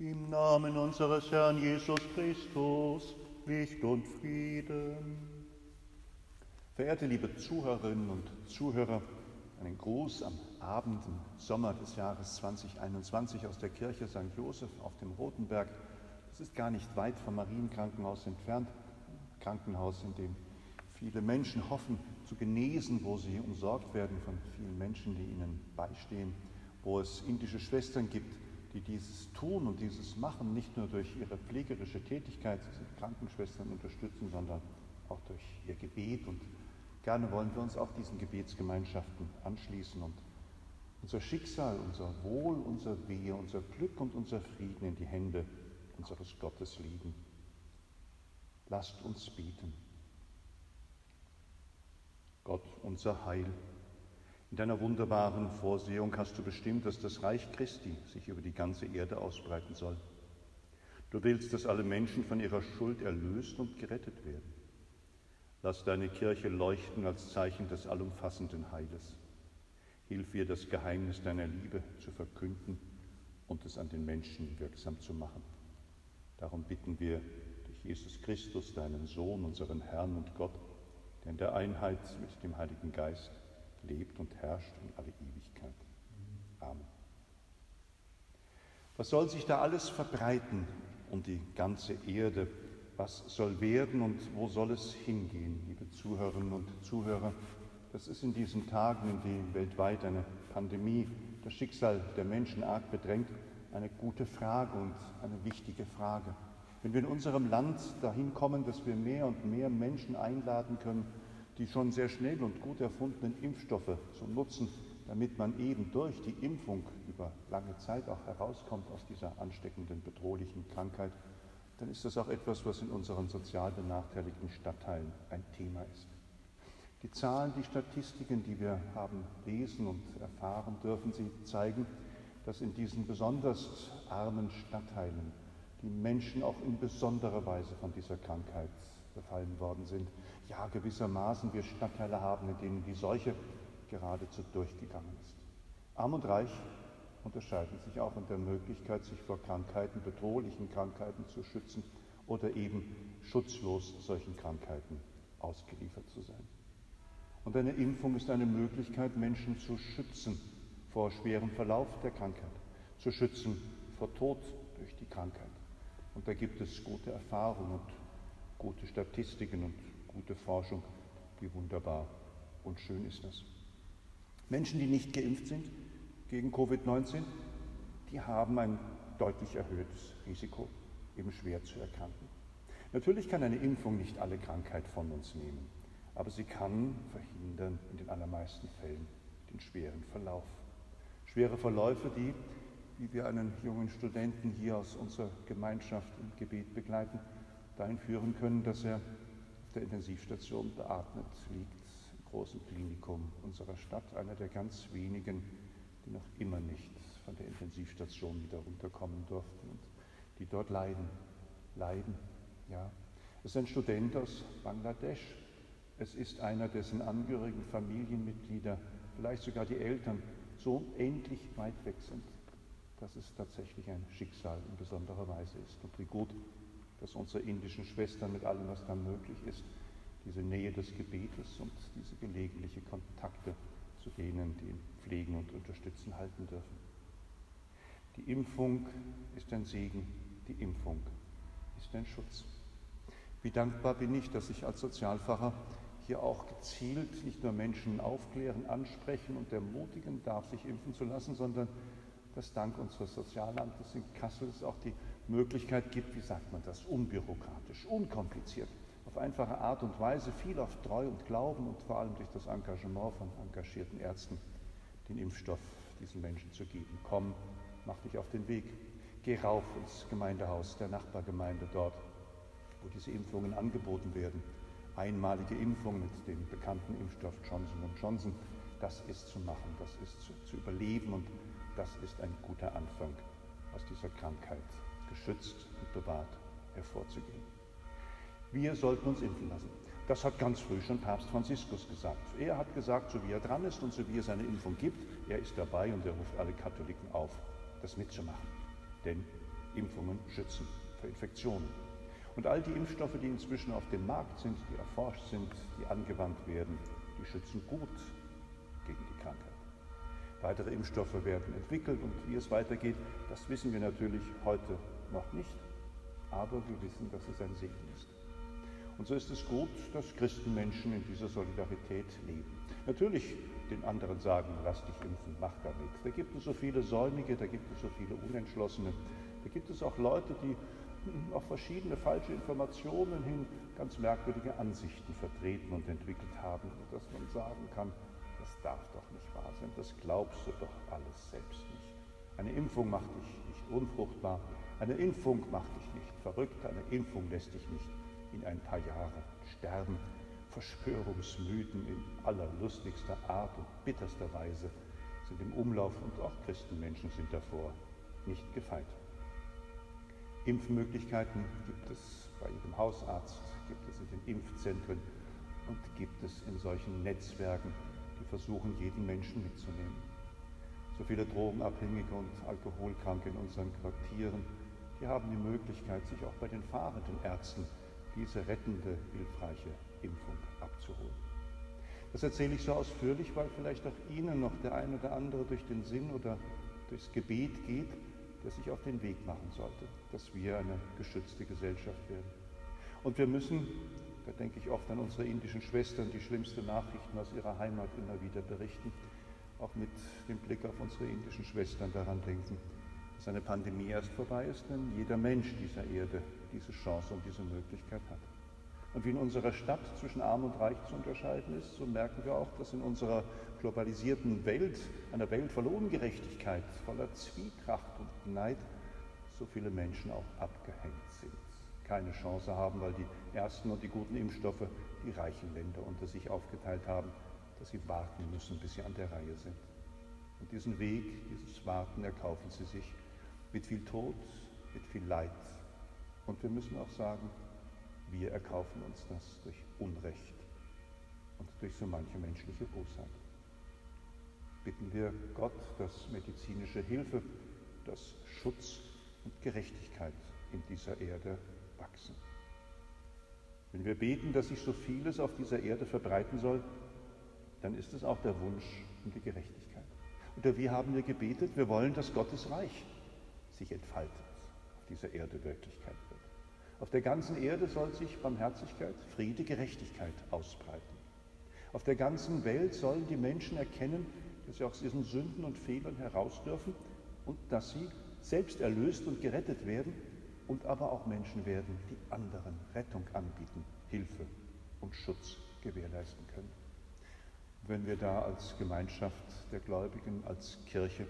Im Namen unseres Herrn Jesus Christus, Licht und Frieden. Verehrte liebe Zuhörerinnen und Zuhörer, einen Gruß am Abend im Sommer des Jahres 2021 aus der Kirche St. Joseph auf dem Rotenberg. Das ist gar nicht weit vom Marienkrankenhaus entfernt, ein Krankenhaus, in dem viele Menschen hoffen zu genesen, wo sie umsorgt werden von vielen Menschen, die ihnen beistehen, wo es indische Schwestern gibt, die dieses tun und dieses machen, nicht nur durch ihre pflegerische Tätigkeit, sie sind Krankenschwestern unterstützen, sondern auch durch ihr Gebet. Und gerne wollen wir uns auch diesen Gebetsgemeinschaften anschließen und unser Schicksal, unser Wohl, unser Wehe, unser Glück und unser Frieden in die Hände unseres Gottes legen. Lasst uns beten. Gott, unser Heil. In deiner wunderbaren Vorsehung hast du bestimmt, dass das Reich Christi sich über die ganze Erde ausbreiten soll. Du willst, dass alle Menschen von ihrer Schuld erlöst und gerettet werden. Lass deine Kirche leuchten als Zeichen des allumfassenden Heiles. Hilf ihr, das Geheimnis deiner Liebe zu verkünden und es an den Menschen wirksam zu machen. Darum bitten wir durch Jesus Christus, deinen Sohn, unseren Herrn und Gott, der in der Einheit mit dem Heiligen Geist lebt und herrscht in alle Ewigkeit. Amen. Was soll sich da alles verbreiten um die ganze Erde? Was soll werden und wo soll es hingehen, liebe Zuhörerinnen und Zuhörer? Das ist in diesen Tagen, in denen weltweit eine Pandemie das Schicksal der Menschen arg bedrängt, eine gute Frage und eine wichtige Frage. Wenn wir in unserem Land dahin kommen, dass wir mehr und mehr Menschen einladen können, die schon sehr schnell und gut erfundenen Impfstoffe zu nutzen, damit man eben durch die Impfung über lange Zeit auch herauskommt aus dieser ansteckenden, bedrohlichen Krankheit, dann ist das auch etwas, was in unseren sozial benachteiligten Stadtteilen ein Thema ist. Die Zahlen, die Statistiken, die wir haben lesen und erfahren dürfen, sie zeigen, dass in diesen besonders armen Stadtteilen die Menschen auch in besonderer Weise von dieser Krankheit befallen worden sind. Ja, gewissermaßen wir Stadtteile haben, in denen die Seuche geradezu durchgegangen ist. Arm und Reich unterscheiden sich auch in der Möglichkeit, sich vor Krankheiten, bedrohlichen Krankheiten zu schützen oder eben schutzlos solchen Krankheiten ausgeliefert zu sein. Und eine Impfung ist eine Möglichkeit, Menschen zu schützen vor schwerem Verlauf der Krankheit, zu schützen vor Tod durch die Krankheit. Und da gibt es gute Erfahrungen und gute Statistiken und gute Forschung. Wie wunderbar und schön ist das. Menschen, die nicht geimpft sind gegen Covid-19, die haben ein deutlich erhöhtes Risiko, eben schwer zu erkranken. Natürlich kann eine Impfung nicht alle Krankheit von uns nehmen, aber sie kann verhindern in den allermeisten Fällen den schweren Verlauf. Schwere Verläufe, die, wie wir einen jungen Studenten hier aus unserer Gemeinschaft im Gebet begleiten, dahin führen können, dass er auf der Intensivstation beatmet liegt, im großen Klinikum unserer Stadt, einer der ganz wenigen, die noch immer nicht von der Intensivstation wieder runterkommen durften und die dort leiden. Leiden, ja. Es ist ein Student aus Bangladesch. Es ist einer, dessen Angehörigen, Familienmitglieder, vielleicht sogar die Eltern so endlich weit weg sind, dass es tatsächlich ein Schicksal in besonderer Weise ist. Und wie gut, dass unsere indischen Schwestern mit allem, was da möglich ist, diese Nähe des Gebetes und diese gelegentliche Kontakte zu denen, die ihn pflegen und unterstützen, halten dürfen. Die Impfung ist ein Segen, die Impfung ist ein Schutz. Wie dankbar bin ich, dass ich als Sozialpfarrer hier auch gezielt nicht nur Menschen aufklären, ansprechen und ermutigen darf, sich impfen zu lassen, sondern dass dank unseres Sozialamtes in Kassel es auch die Möglichkeit gibt, wie sagt man das, unbürokratisch, unkompliziert, auf einfache Art und Weise, viel auf Treu und Glauben und vor allem durch das Engagement von engagierten Ärzten den Impfstoff diesen Menschen zu geben. Komm, mach dich auf den Weg, geh rauf ins Gemeindehaus der Nachbargemeinde dort, wo diese Impfungen angeboten werden. Einmalige Impfung mit dem bekannten Impfstoff Johnson Johnson, das ist zu machen, das ist zu, zu überleben und das ist ein guter Anfang, aus dieser Krankheit geschützt und bewahrt hervorzugehen. Wir sollten uns impfen lassen. Das hat ganz früh schon Papst Franziskus gesagt. Er hat gesagt, so wie er dran ist und so wie es eine Impfung gibt, er ist dabei und er ruft alle Katholiken auf, das mitzumachen. Denn Impfungen schützen vor Infektionen. Und all die Impfstoffe, die inzwischen auf dem Markt sind, die erforscht sind, die angewandt werden, die schützen gut gegen die Krankheit. Weitere Impfstoffe werden entwickelt und wie es weitergeht, das wissen wir natürlich heute noch nicht, aber wir wissen, dass es ein Segen ist. Und so ist es gut, dass Christenmenschen in dieser Solidarität leben. Natürlich den anderen sagen, lass dich impfen, mach da nichts. Da gibt es so viele Säumige, da gibt es so viele Unentschlossene. Da gibt es auch Leute, die auf verschiedene falsche Informationen hin ganz merkwürdige Ansichten vertreten und entwickelt haben, dass man sagen kann, das darf doch nicht wahr sein, das glaubst du doch alles selbst nicht. Eine Impfung macht dich nicht unfruchtbar, eine Impfung macht dich nicht verrückt, eine Impfung lässt dich nicht in ein paar Jahre sterben. Verschwörungsmythen in allerlustigster Art und bitterster Weise sind im Umlauf und auch Christenmenschen sind davor nicht gefeit. Impfmöglichkeiten gibt es bei jedem Hausarzt, gibt es in den Impfzentren und gibt es in solchen Netzwerken, die versuchen, jeden Menschen mitzunehmen. So viele Drogenabhängige und Alkoholkranke in unseren Quartieren, die haben die Möglichkeit, sich auch bei den fahrenden Ärzten diese rettende, hilfreiche Impfung abzuholen. Das erzähle ich so ausführlich, weil vielleicht auch Ihnen noch der ein oder andere durch den Sinn oder durchs Gebet geht, der sich auf den Weg machen sollte, dass wir eine geschützte Gesellschaft werden. Und wir müssen, da denke ich oft an unsere indischen Schwestern, die schlimmste Nachrichten aus ihrer Heimat immer wieder berichten, auch mit dem Blick auf unsere indischen Schwestern daran denken, dass eine Pandemie erst vorbei ist, wenn jeder Mensch dieser Erde diese Chance und diese Möglichkeit hat. Und wie in unserer Stadt zwischen Arm und Reich zu unterscheiden ist, so merken wir auch, dass in unserer globalisierten Welt, einer Welt voller Ungerechtigkeit, voller Zwietracht und Neid, so viele Menschen auch abgehängt sind, keine Chance haben, weil die ersten und die guten Impfstoffe die reichen Länder unter sich aufgeteilt haben, dass sie warten müssen, bis sie an der Reihe sind. Und diesen Weg, dieses Warten erkaufen sie sich mit viel Tod, mit viel Leid. Und wir müssen auch sagen, wir erkaufen uns das durch Unrecht und durch so manche menschliche Bosheit. Bitten wir Gott, dass medizinische Hilfe, dass Schutz und Gerechtigkeit in dieser Erde wachsen. Wenn wir beten, dass sich so vieles auf dieser Erde verbreiten soll, dann ist es auch der Wunsch um die Gerechtigkeit. Oder wie haben wir gebetet? Wir wollen, dass Gottes Reich sich entfaltet, auf dieser Erde Wirklichkeit wird. Auf der ganzen Erde soll sich Barmherzigkeit, Friede, Gerechtigkeit ausbreiten. Auf der ganzen Welt sollen die Menschen erkennen, dass sie aus ihren Sünden und Fehlern heraus dürfen und dass sie selbst erlöst und gerettet werden und aber auch Menschen werden, die anderen Rettung anbieten, Hilfe und Schutz gewährleisten können. Wenn wir da als Gemeinschaft der Gläubigen, als Kirche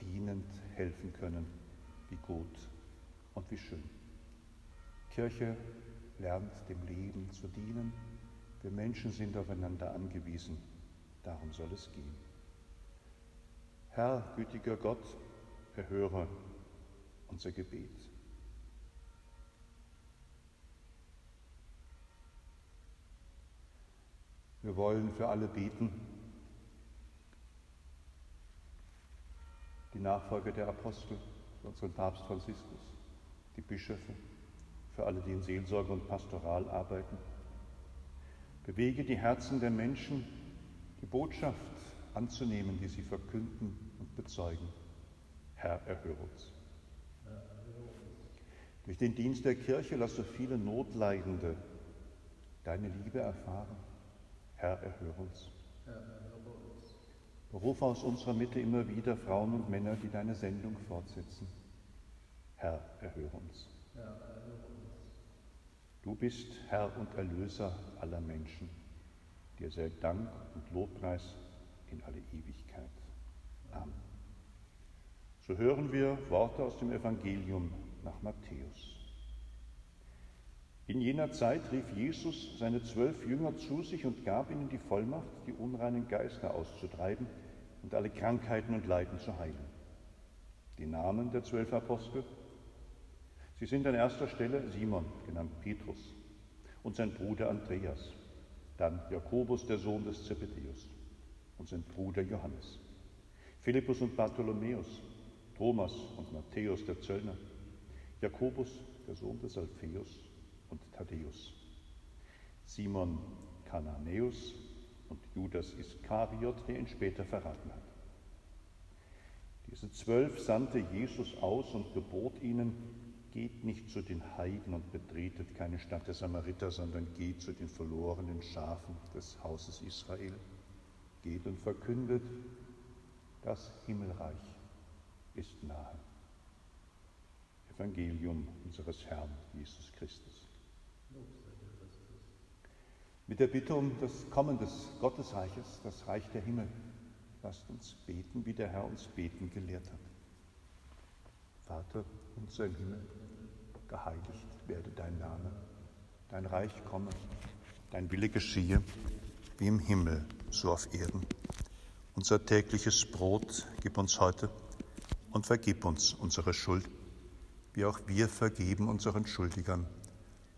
dienend helfen können, wie gut und wie schön. Kirche lernt dem Leben zu dienen. Wir Menschen sind aufeinander angewiesen. Darum soll es gehen. Herr, gütiger Gott, erhöre unser Gebet. Wir wollen für alle beten, die Nachfolger der Apostel, unseren Papst Franziskus, die Bischöfe, für alle, die in Seelsorge und Pastoral arbeiten. Bewege die Herzen der Menschen, die Botschaft anzunehmen, die sie verkünden und bezeugen. Herr, erhöre uns. Durch den Dienst der Kirche lass so viele Notleidende deine Liebe erfahren. Herr, erhöre uns. Beruf aus unserer Mitte immer wieder Frauen und Männer, die deine Sendung fortsetzen. Herr, erhöre uns. Du bist Herr und Erlöser aller Menschen. Dir sei Dank und Lobpreis in alle Ewigkeit. Amen. So hören wir Worte aus dem Evangelium nach Matthäus. In jener Zeit rief Jesus seine zwölf Jünger zu sich und gab ihnen die Vollmacht, die unreinen Geister auszutreiben und alle Krankheiten und Leiden zu heilen. Die Namen der zwölf Apostel Sie sind an erster Stelle Simon, genannt Petrus, und sein Bruder Andreas, dann Jakobus, der Sohn des Zebedeus, und sein Bruder Johannes, Philippus und Bartholomäus, Thomas und Matthäus, der Zöllner, Jakobus, der Sohn des Alpheus und Thaddäus, Simon Kananäus und Judas Iskariot, der ihn später verraten hat. Diese zwölf sandte Jesus aus und gebot ihnen, geht nicht zu den Heiden und betretet keine Stadt der Samariter, sondern geht zu den verlorenen Schafen des Hauses Israel. Geht und verkündet, das Himmelreich ist nahe. Evangelium unseres Herrn Jesus Christus. Mit der Bitte um das Kommen des Gottesreiches, das Reich der Himmel, lasst uns beten, wie der Herr uns beten gelehrt hat. Vater unser im Himmel, geheiligt werde dein Name, dein Reich komme, dein Wille geschehe, wie im Himmel, so auf Erden. Unser tägliches Brot gib uns heute und vergib uns unsere Schuld, wie auch wir vergeben unseren Schuldigern.